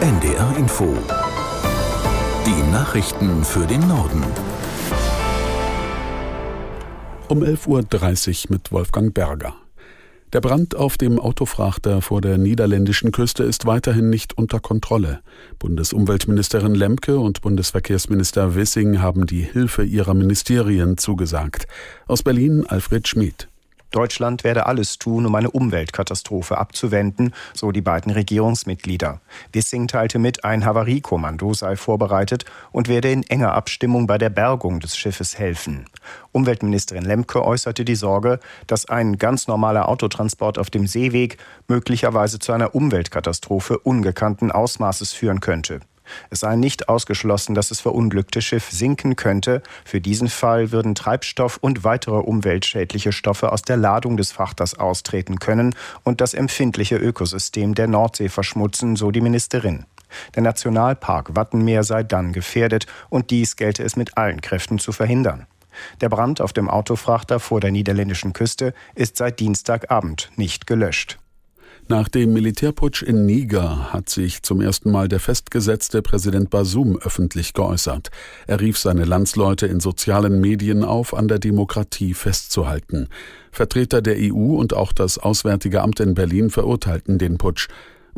NDR Info. Die Nachrichten für den Norden. Um 11.30 Uhr mit Wolfgang Berger. Der Brand auf dem Autofrachter vor der niederländischen Küste ist weiterhin nicht unter Kontrolle. Bundesumweltministerin Lemke und Bundesverkehrsminister Wissing haben die Hilfe ihrer Ministerien zugesagt. Aus Berlin Alfred Schmid. Deutschland werde alles tun, um eine Umweltkatastrophe abzuwenden, so die beiden Regierungsmitglieder. Wissing teilte mit, ein Havariekommando sei vorbereitet und werde in enger Abstimmung bei der Bergung des Schiffes helfen. Umweltministerin Lemke äußerte die Sorge, dass ein ganz normaler Autotransport auf dem Seeweg möglicherweise zu einer Umweltkatastrophe ungekannten Ausmaßes führen könnte. Es sei nicht ausgeschlossen, dass das verunglückte Schiff sinken könnte. Für diesen Fall würden Treibstoff und weitere umweltschädliche Stoffe aus der Ladung des Frachters austreten können und das empfindliche Ökosystem der Nordsee verschmutzen, so die Ministerin. Der Nationalpark Wattenmeer sei dann gefährdet und dies gelte es mit allen Kräften zu verhindern. Der Brand auf dem Autofrachter vor der niederländischen Küste ist seit Dienstagabend nicht gelöscht. Nach dem Militärputsch in Niger hat sich zum ersten Mal der festgesetzte Präsident Basum öffentlich geäußert. Er rief seine Landsleute in sozialen Medien auf, an der Demokratie festzuhalten. Vertreter der EU und auch das Auswärtige Amt in Berlin verurteilten den Putsch.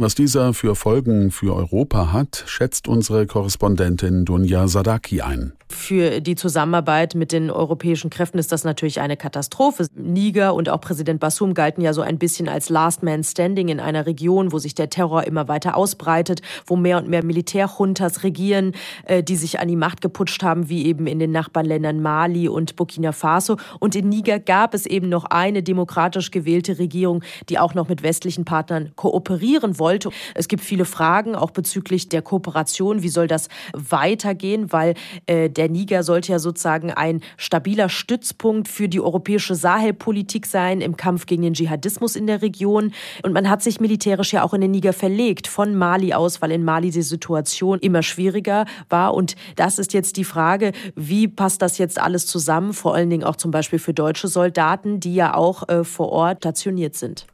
Was dieser für Folgen für Europa hat, schätzt unsere Korrespondentin Dunja Sadaki ein. Für die Zusammenarbeit mit den europäischen Kräften ist das natürlich eine Katastrophe. Niger und auch Präsident Bassoum galten ja so ein bisschen als Last Man Standing in einer Region, wo sich der Terror immer weiter ausbreitet, wo mehr und mehr Militärjuntas regieren, äh, die sich an die Macht geputscht haben, wie eben in den Nachbarländern Mali und Burkina Faso. Und in Niger gab es eben noch eine demokratisch gewählte Regierung, die auch noch mit westlichen Partnern kooperieren wollte. Es gibt viele Fragen auch bezüglich der Kooperation. Wie soll das weitergehen? Weil äh, der Niger sollte ja sozusagen ein stabiler Stützpunkt für die europäische Sahelpolitik sein im Kampf gegen den Dschihadismus in der Region. Und man hat sich militärisch ja auch in den Niger verlegt, von Mali aus, weil in Mali die Situation immer schwieriger war. Und das ist jetzt die Frage, wie passt das jetzt alles zusammen, vor allen Dingen auch zum Beispiel für deutsche Soldaten, die ja auch äh, vor Ort stationiert sind.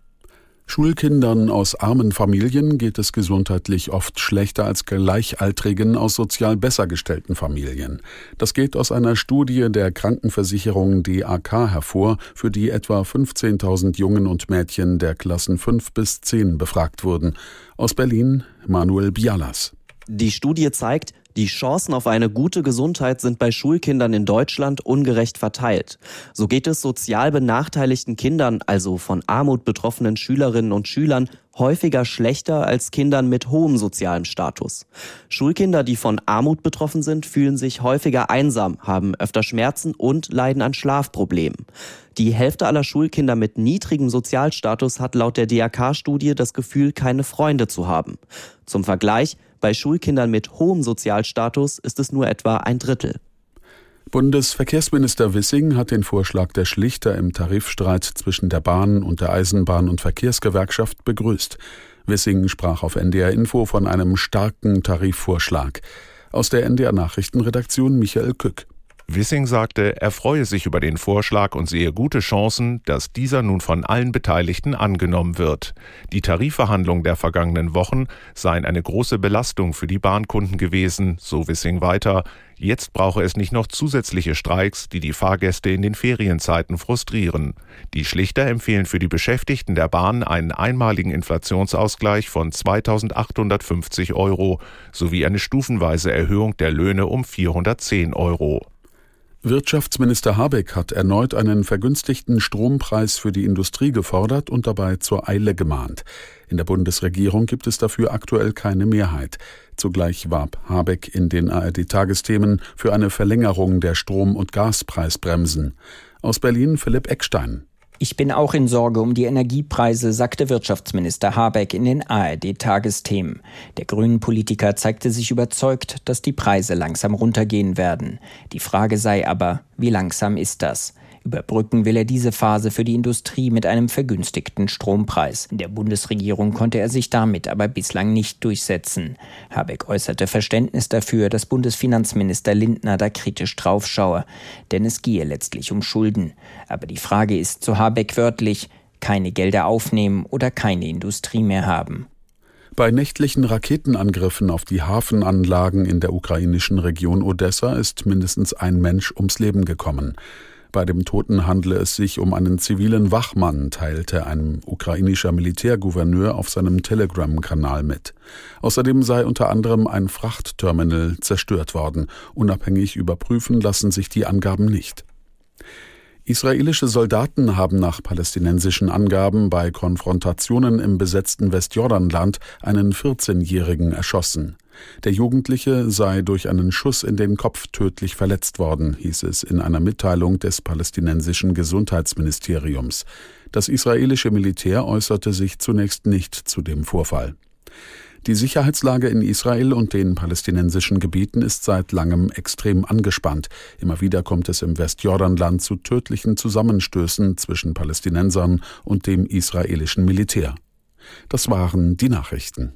Schulkindern aus armen Familien geht es gesundheitlich oft schlechter als Gleichaltrigen aus sozial besser gestellten Familien. Das geht aus einer Studie der Krankenversicherung DAK hervor, für die etwa 15.000 Jungen und Mädchen der Klassen 5 bis 10 befragt wurden. Aus Berlin Manuel Bialas. Die Studie zeigt, die Chancen auf eine gute Gesundheit sind bei Schulkindern in Deutschland ungerecht verteilt. So geht es sozial benachteiligten Kindern, also von Armut betroffenen Schülerinnen und Schülern, häufiger schlechter als Kindern mit hohem sozialem Status. Schulkinder, die von Armut betroffen sind, fühlen sich häufiger einsam, haben öfter Schmerzen und leiden an Schlafproblemen. Die Hälfte aller Schulkinder mit niedrigem Sozialstatus hat laut der DRK-Studie das Gefühl, keine Freunde zu haben. Zum Vergleich, bei Schulkindern mit hohem Sozialstatus ist es nur etwa ein Drittel. Bundesverkehrsminister Wissing hat den Vorschlag der Schlichter im Tarifstreit zwischen der Bahn und der Eisenbahn- und Verkehrsgewerkschaft begrüßt. Wissing sprach auf NDR Info von einem starken Tarifvorschlag. Aus der NDR Nachrichtenredaktion Michael Kück. Wissing sagte, er freue sich über den Vorschlag und sehe gute Chancen, dass dieser nun von allen Beteiligten angenommen wird. Die Tarifverhandlungen der vergangenen Wochen seien eine große Belastung für die Bahnkunden gewesen, so Wissing weiter. Jetzt brauche es nicht noch zusätzliche Streiks, die die Fahrgäste in den Ferienzeiten frustrieren. Die Schlichter empfehlen für die Beschäftigten der Bahn einen einmaligen Inflationsausgleich von 2850 Euro sowie eine stufenweise Erhöhung der Löhne um 410 Euro. Wirtschaftsminister Habeck hat erneut einen vergünstigten Strompreis für die Industrie gefordert und dabei zur Eile gemahnt. In der Bundesregierung gibt es dafür aktuell keine Mehrheit. Zugleich warb Habeck in den ARD-Tagesthemen für eine Verlängerung der Strom- und Gaspreisbremsen. Aus Berlin Philipp Eckstein. Ich bin auch in Sorge um die Energiepreise, sagte Wirtschaftsminister Habeck in den ARD-Tagesthemen. Der grünen Politiker zeigte sich überzeugt, dass die Preise langsam runtergehen werden. Die Frage sei aber, wie langsam ist das? Überbrücken will er diese Phase für die Industrie mit einem vergünstigten Strompreis. In der Bundesregierung konnte er sich damit aber bislang nicht durchsetzen. Habeck äußerte Verständnis dafür, dass Bundesfinanzminister Lindner da kritisch draufschaue, denn es gehe letztlich um Schulden. Aber die Frage ist zu Habeck wörtlich, keine Gelder aufnehmen oder keine Industrie mehr haben. Bei nächtlichen Raketenangriffen auf die Hafenanlagen in der ukrainischen Region Odessa ist mindestens ein Mensch ums Leben gekommen. Bei dem Toten handle es sich um einen zivilen Wachmann, teilte ein ukrainischer Militärgouverneur auf seinem Telegram-Kanal mit. Außerdem sei unter anderem ein Frachtterminal zerstört worden. Unabhängig überprüfen lassen sich die Angaben nicht. Israelische Soldaten haben nach palästinensischen Angaben bei Konfrontationen im besetzten Westjordanland einen 14-Jährigen erschossen. Der Jugendliche sei durch einen Schuss in den Kopf tödlich verletzt worden, hieß es in einer Mitteilung des palästinensischen Gesundheitsministeriums. Das israelische Militär äußerte sich zunächst nicht zu dem Vorfall. Die Sicherheitslage in Israel und den palästinensischen Gebieten ist seit langem extrem angespannt. Immer wieder kommt es im Westjordanland zu tödlichen Zusammenstößen zwischen Palästinensern und dem israelischen Militär. Das waren die Nachrichten.